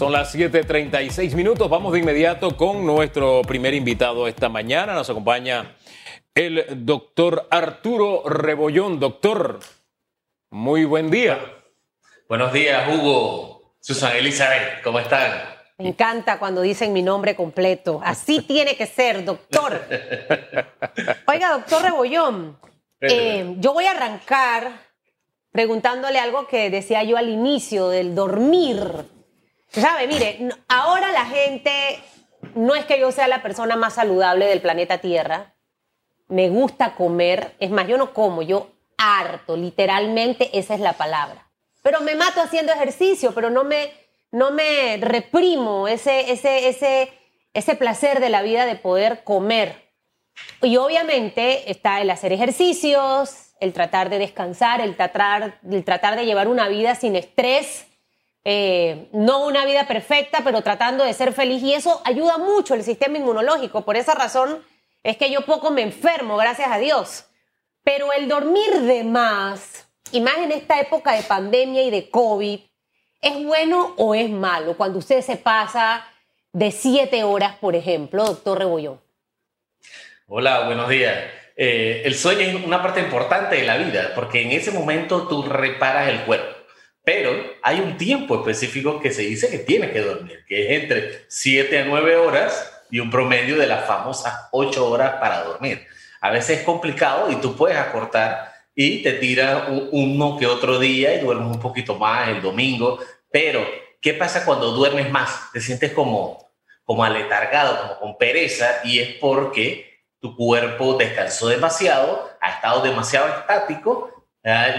Son las 7:36 minutos. Vamos de inmediato con nuestro primer invitado esta mañana. Nos acompaña el doctor Arturo Rebollón. Doctor, muy buen día. Buenos días, Hugo. Susan Elizabeth, ¿cómo están? Me encanta cuando dicen mi nombre completo. Así tiene que ser, doctor. Oiga, doctor Rebollón, eh, yo voy a arrancar preguntándole algo que decía yo al inicio del dormir. ¿Sabe? Mire, ahora la gente, no es que yo sea la persona más saludable del planeta Tierra, me gusta comer, es más, yo no como, yo harto, literalmente esa es la palabra. Pero me mato haciendo ejercicio, pero no me, no me reprimo ese, ese, ese, ese placer de la vida de poder comer. Y obviamente está el hacer ejercicios, el tratar de descansar, el tratar, el tratar de llevar una vida sin estrés, eh, no una vida perfecta, pero tratando de ser feliz y eso ayuda mucho el sistema inmunológico. Por esa razón es que yo poco me enfermo, gracias a Dios. Pero el dormir de más, y más en esta época de pandemia y de COVID, ¿es bueno o es malo cuando usted se pasa de siete horas, por ejemplo, doctor Rebollón? Hola, buenos días. Eh, el sueño es una parte importante de la vida, porque en ese momento tú reparas el cuerpo. Pero hay un tiempo específico que se dice que tienes que dormir, que es entre 7 a 9 horas y un promedio de las famosas 8 horas para dormir. A veces es complicado y tú puedes acortar y te tiras uno que otro día y duermes un poquito más el domingo. Pero, ¿qué pasa cuando duermes más? Te sientes como, como aletargado, como con pereza y es porque tu cuerpo descansó demasiado, ha estado demasiado estático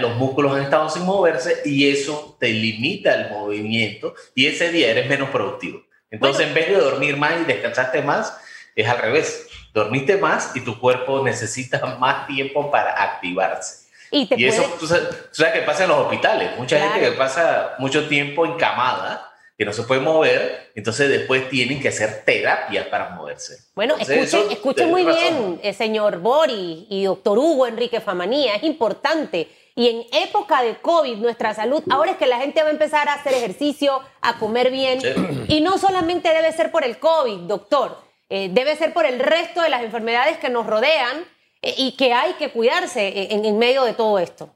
los músculos han estado sin moverse y eso te limita el movimiento y ese día eres menos productivo. Entonces, en vez de dormir más y descansarte más, es al revés. Dormiste más y tu cuerpo necesita más tiempo para activarse. Y, eso, tú sabes, que pasa en los hospitales. Mucha gente que pasa mucho tiempo encamada, que no se puede mover, entonces después tienen que hacer terapia para moverse. Bueno, escuchen, muy bien, eh, señor Bori y doctor Hugo Enrique Famanía, es importante. Y en época de COVID, nuestra salud, ahora es que la gente va a empezar a hacer ejercicio, a comer bien. Y no solamente debe ser por el COVID, doctor, eh, debe ser por el resto de las enfermedades que nos rodean eh, y que hay que cuidarse en medio de todo esto.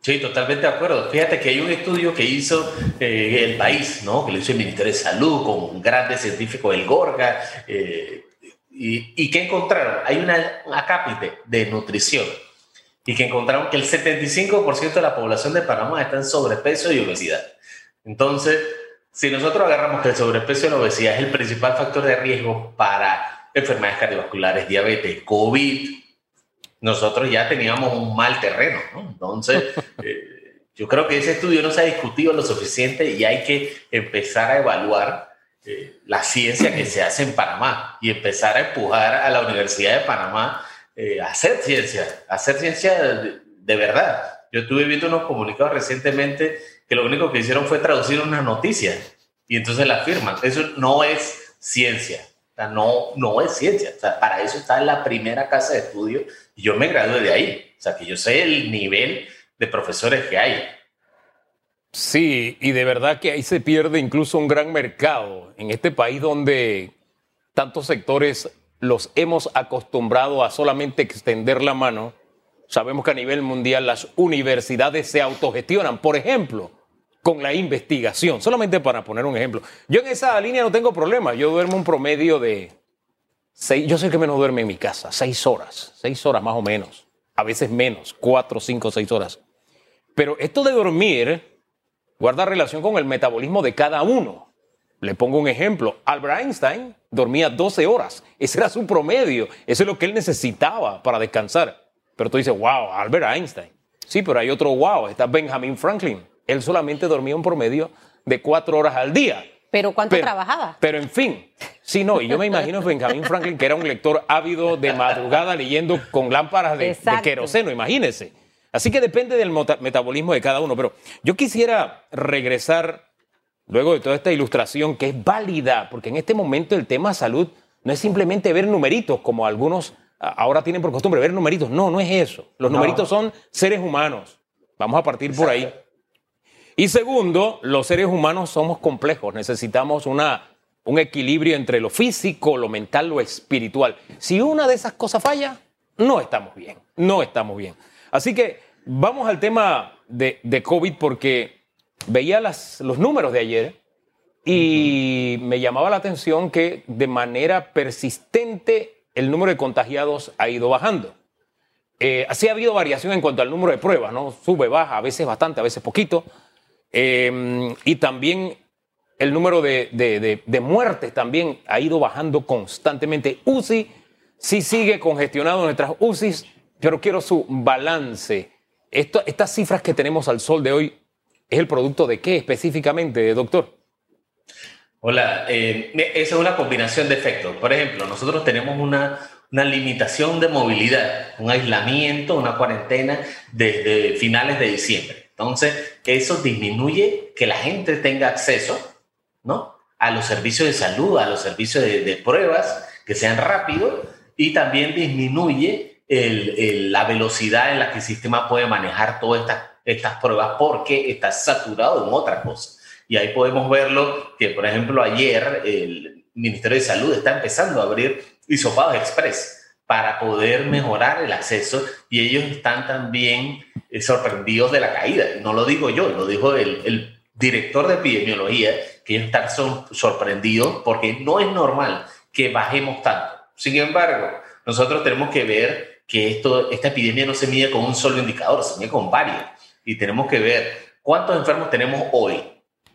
Sí, totalmente de acuerdo. Fíjate que hay un estudio que hizo eh, el país, ¿no? que lo hizo el Ministerio de Salud con un grande científico del Gorga. Eh, y, y, que encontraron? Hay una, acápite de nutrición y que encontraron que el 75% de la población de Panamá está en sobrepeso y obesidad. Entonces, si nosotros agarramos que el sobrepeso y la obesidad es el principal factor de riesgo para enfermedades cardiovasculares, diabetes, COVID, nosotros ya teníamos un mal terreno, ¿no? Entonces, eh, yo creo que ese estudio no se ha discutido lo suficiente y hay que empezar a evaluar eh, la ciencia que se hace en Panamá y empezar a empujar a la Universidad de Panamá eh, hacer ciencia, hacer ciencia de, verdad. Yo estuve viendo unos comunicados recientemente que lo único que hicieron fue traducir una noticia y entonces la firman. Eso no es ciencia no, no es ciencia. Para eso está la primera casa de estudio y yo me gradué de ahí. O sea, que yo sé el nivel de profesores que hay. Sí, y de verdad que ahí se pierde incluso un gran mercado en este país donde tantos sectores los hemos acostumbrado a solamente extender la mano. Sabemos que a nivel mundial las universidades se autogestionan. Por ejemplo, con la investigación. Solamente para poner un ejemplo. Yo en esa línea no tengo problema. Yo duermo un promedio de seis, yo sé que menos duerme en mi casa, seis horas, seis horas más o menos. A veces menos, cuatro, cinco, seis horas. Pero esto de dormir guarda relación con el metabolismo de cada uno. Le pongo un ejemplo. Albert Einstein dormía 12 horas. Ese era su promedio. Eso es lo que él necesitaba para descansar. Pero tú dices, wow, Albert Einstein. Sí, pero hay otro wow. Está Benjamin Franklin él solamente dormía un promedio de cuatro horas al día. ¿Pero cuánto trabajaba? Pero en fin, sí, no, y yo me imagino Benjamin Franklin, que era un lector ávido de madrugada leyendo con lámparas de, de queroseno, imagínese. Así que depende del metabolismo de cada uno. Pero yo quisiera regresar, luego de toda esta ilustración, que es válida, porque en este momento el tema salud no es simplemente ver numeritos, como algunos ahora tienen por costumbre, ver numeritos. No, no es eso. Los numeritos son seres humanos. Vamos a partir por ahí. Y segundo, los seres humanos somos complejos, necesitamos una, un equilibrio entre lo físico, lo mental, lo espiritual. Si una de esas cosas falla, no estamos bien, no estamos bien. Así que vamos al tema de, de COVID porque veía las, los números de ayer y me llamaba la atención que de manera persistente el número de contagiados ha ido bajando. Eh, así ha habido variación en cuanto al número de pruebas, ¿no? Sube, baja, a veces bastante, a veces poquito. Eh, y también el número de, de, de, muertes también ha ido bajando constantemente. UCI sí sigue congestionado nuestras UCIs, pero quiero su balance. Esto, estas cifras que tenemos al sol de hoy, ¿es el producto de qué específicamente, doctor? Hola, eh, esa es una combinación de efectos. Por ejemplo, nosotros tenemos una, una limitación de movilidad, un aislamiento, una cuarentena desde finales de diciembre. Entonces, eso disminuye que la gente tenga acceso ¿no? a los servicios de salud, a los servicios de, pruebas que sean rápidos y también disminuye la velocidad en la que el sistema puede manejar todas estas, estas pruebas porque está saturado en otra cosa. Y ahí podemos verlo que, por ejemplo, ayer el Ministerio de Salud está empezando a abrir hisopados express para poder mejorar el acceso y ellos están también eh, sorprendidos de la caída. No lo digo yo, lo dijo el, el director de epidemiología, que ellos están sorprendidos porque no es normal que bajemos tanto. Sin embargo, nosotros tenemos que ver que esto, esta epidemia no se mide con un solo indicador, se mide con varios. Y tenemos que ver cuántos enfermos tenemos hoy.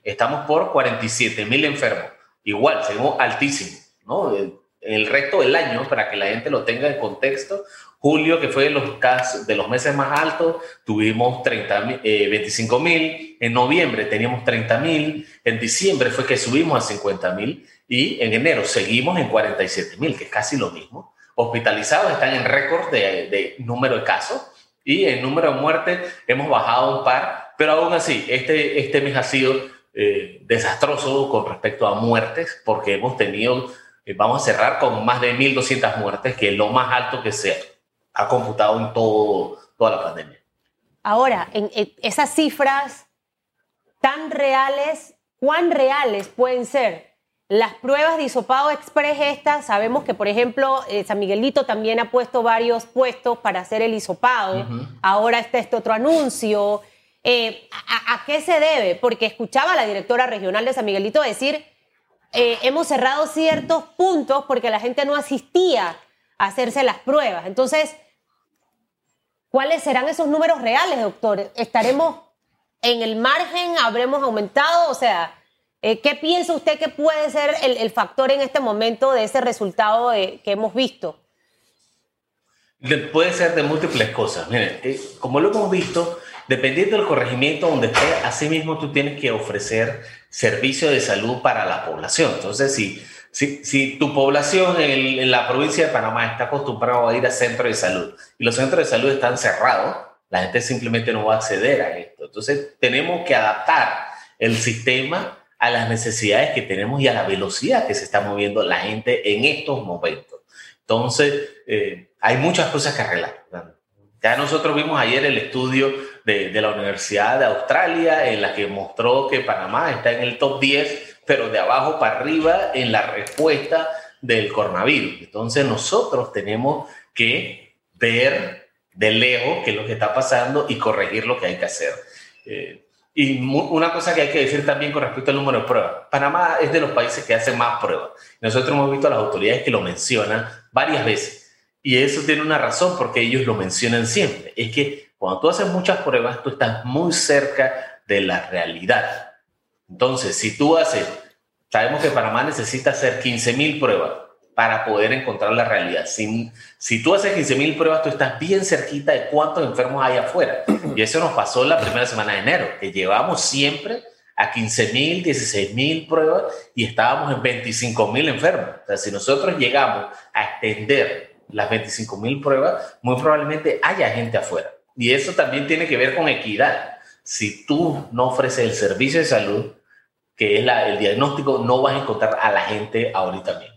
Estamos por 47 mil enfermos. Igual, seguimos altísimos. ¿no? el resto del año, para que la gente lo tenga en contexto, julio, que fue de los, casos, de los meses más altos, tuvimos 30, 25 eh, mil, en noviembre teníamos 30 mil, en diciembre fue que subimos a 50 mil y en enero seguimos en 47 mil, que es casi lo mismo. Hospitalizados están en récord de, de número de casos y en número de muertes hemos bajado un par, pero aún así, este, este mes ha sido eh, desastroso con respecto a muertes porque hemos tenido eh, vamos a cerrar con más de 1.200 muertes, que es lo más alto que se ha computado en todo, toda la pandemia. Ahora, en, esas cifras tan reales, ¿cuán reales pueden ser? Las pruebas de hisopado express estas, sabemos que, por ejemplo, eh, San Miguelito también ha puesto varios puestos para hacer el hisopado. Ahora está este otro anuncio. Eh, ¿a, ¿A qué se debe? Porque escuchaba a la directora regional de San Miguelito decir eh, hemos cerrado ciertos puntos porque la gente no asistía a hacerse las pruebas. Entonces, ¿cuáles serán esos números reales, doctor? ¿Estaremos en el margen? ¿Habremos aumentado? O sea, eh, ¿qué piensa usted que puede ser el, factor en este momento de ese resultado que hemos visto? Puede ser de múltiples cosas. Miren, eh, como lo hemos visto, Dependiendo del corregimiento donde esté, asimismo tú tienes que ofrecer servicio de salud para la población. Entonces, si, si, si tu población en, la provincia de Panamá está acostumbrada a ir a centros de salud y los centros de salud están cerrados, la gente simplemente no va a acceder a esto. Entonces, tenemos que adaptar el sistema a las necesidades que tenemos y a la velocidad que se está moviendo la gente en estos momentos. Entonces, eh, hay muchas cosas que arreglar. Ya nosotros vimos ayer el estudio de, la Universidad de Australia en la que mostró que Panamá está en el top 10, pero de abajo para arriba en la respuesta del coronavirus. Entonces nosotros tenemos que ver de lejos qué es lo que está pasando y corregir lo que hay que hacer. Eh, y una cosa que hay que decir también con respecto al número de pruebas. Panamá es de los países que hacen más pruebas. Nosotros hemos visto a las autoridades que lo mencionan varias veces y eso tiene una razón porque ellos lo mencionan siempre. Es que cuando tú haces muchas pruebas, tú estás muy cerca de la realidad. Entonces, si tú haces, sabemos que Panamá necesita hacer 15.000 pruebas para poder encontrar la realidad. Si, si tú haces 15.000 pruebas, tú estás bien cerquita de cuántos enfermos hay afuera. Y eso nos pasó la primera semana de enero, que llevamos siempre a 15.000, 16.000 pruebas y estábamos en 25.000 enfermos. O sea, si nosotros llegamos a extender las 25 mil pruebas, muy probablemente haya gente afuera. Y eso también tiene que ver con equidad. Si tú no ofreces el servicio de salud, que es la, el diagnóstico, no vas a encontrar a la gente ahorita mismo.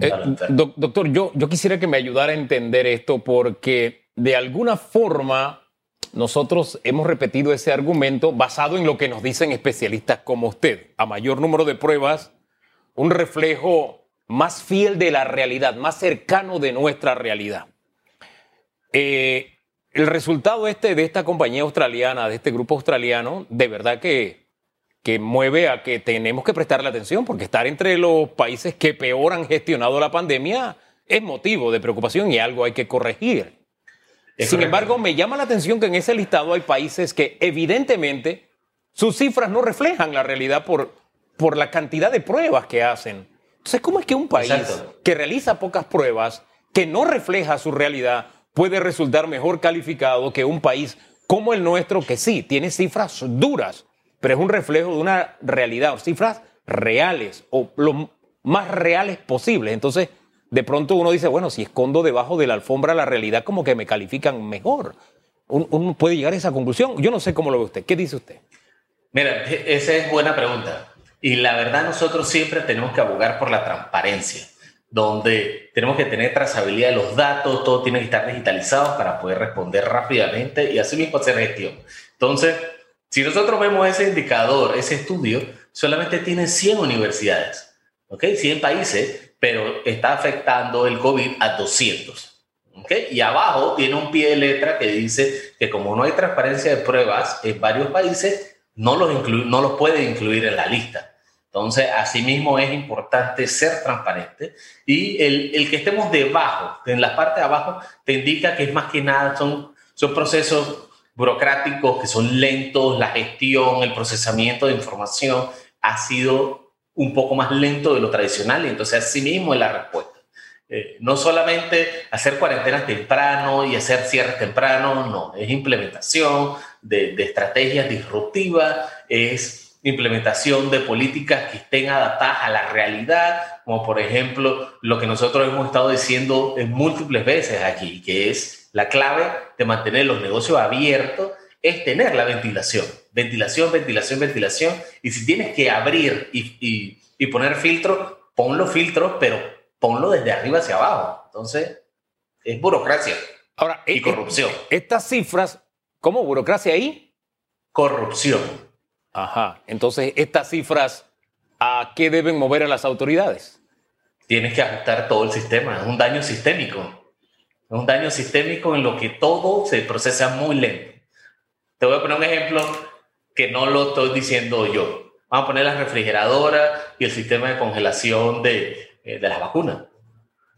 Eh, doctor, yo, yo quisiera que me ayudara a entender esto porque de alguna forma nosotros hemos repetido ese argumento basado en lo que nos dicen especialistas como usted. A mayor número de pruebas, un reflejo más fiel de la realidad, más cercano de nuestra realidad. Eh, el resultado este de esta compañía australiana, de este grupo australiano, de verdad que, que mueve a que tenemos que prestarle atención, porque estar entre los países que peor han gestionado la pandemia es motivo de preocupación y algo hay que corregir. Sin embargo, me llama la atención que en ese listado hay países que evidentemente sus cifras no reflejan la realidad por, por la cantidad de pruebas que hacen. Entonces, ¿cómo es que un país que realiza pocas pruebas, que no refleja su realidad, puede resultar mejor calificado que un país como el nuestro, que sí, tiene cifras duras, pero es un reflejo de una realidad, cifras reales o lo más reales posibles. Entonces, de pronto uno dice, bueno, si escondo debajo de la alfombra la realidad, como que me califican mejor. Uno puede llegar a esa conclusión. Yo no sé cómo lo ve usted. ¿Qué dice usted? Mira, esa es buena pregunta. Y la verdad nosotros siempre tenemos que abogar por la transparencia, donde tenemos que tener trazabilidad de los datos, todo tiene que estar digitalizado para poder responder rápidamente y así mismo hacer gestión. Entonces, si nosotros vemos ese indicador, ese estudio, solamente tiene 100 universidades, ¿ok? 100 países, pero está afectando el COVID a 200. ¿okay? Y abajo tiene un pie de letra que dice que como no hay transparencia de pruebas en varios países, no los, no los puede incluir en la lista. Entonces, asimismo es importante ser transparente y el, el, que estemos debajo, en la parte de abajo, te indica que es más que nada, son, son procesos burocráticos que son lentos, la gestión, el procesamiento de información ha sido un poco más lento de lo tradicional y entonces asimismo es la respuesta. Eh, no solamente hacer cuarentenas temprano y hacer cierres temprano, no, es implementación de, de estrategias disruptivas, es implementación de políticas que estén adaptadas a la realidad, como por ejemplo lo que nosotros hemos estado diciendo en múltiples veces aquí, que es la clave de mantener los negocios abiertos, es tener la ventilación, ventilación, ventilación, ventilación, y si tienes que abrir y, y, poner filtros, pon los filtros, pero ponlo desde arriba hacia abajo. Entonces, es burocracia Ahora, y corrupción. Estas cifras, ¿cómo burocracia ahí? Corrupción. Ajá. Entonces, estas cifras, ¿a qué deben mover a las autoridades? Tienes que ajustar todo el sistema. Es un daño sistémico. Es un daño sistémico en lo que todo se procesa muy lento. Te voy a poner un ejemplo que no lo estoy diciendo yo. Vamos a poner la refrigeradora y el sistema de congelación de, eh, de las vacunas.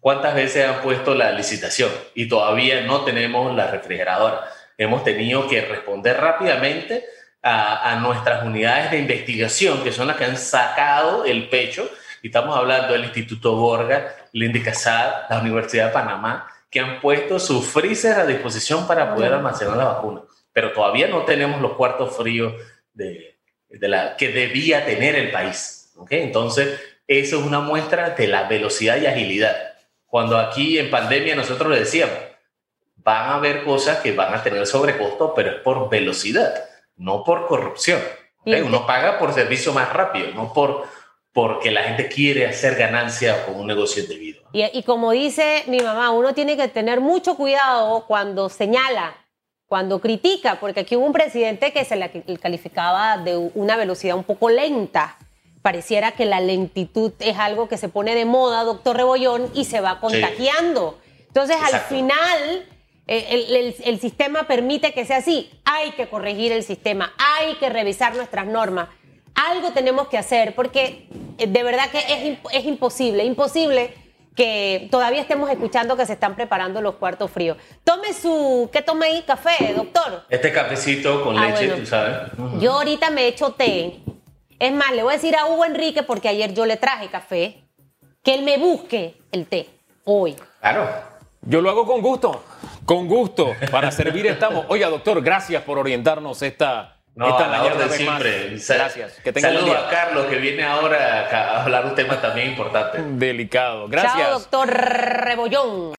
¿Cuántas veces han puesto la licitación y todavía no tenemos la refrigeradora? Hemos tenido que responder rápidamente a, nuestras unidades de investigación, que son las que han sacado el pecho, y estamos hablando del Instituto Borga, Indicasad, la Universidad de Panamá, que han puesto su freezer a disposición para poder almacenar la vacuna. Pero todavía no tenemos los cuartos fríos de, de la, que debía tener el país. ¿okay? Entonces, eso es una muestra de la velocidad y agilidad. Cuando aquí en pandemia nosotros le decíamos, van a haber cosas que van a tener sobrecosto, pero es por velocidad no por corrupción. Uno paga por servicio más rápido, no por porque la gente quiere hacer ganancia con un negocio indebido. Y, y como dice mi mamá, uno tiene que tener mucho cuidado cuando señala, cuando critica, porque aquí hubo un presidente que se le calificaba de una velocidad un poco lenta. Pareciera que la lentitud es algo que se pone de moda, doctor Rebollón, y se va contagiando. Entonces, al final, el, el, sistema permite que sea así. Hay que corregir el sistema, hay que revisar nuestras normas. Algo tenemos que hacer porque eh, de verdad que es, es imposible, imposible que todavía estemos escuchando que se están preparando los cuartos fríos. Tome su, ¿qué tome ahí? Café, doctor. Este cafecito con ah, leche, tú sabes. Yo ahorita me echo té. Es más, le voy a decir a Hugo Enrique, porque ayer yo le traje café, que él me busque el té hoy. Claro. Yo lo hago con gusto. Con gusto, para servir estamos. Oiga, doctor, gracias por orientarnos esta, no, esta mañana siempre. Gracias. Que Saludos a Carlos, que viene ahora a hablar un tema también importante. Delicado. Gracias. Chao, doctor Rebollón.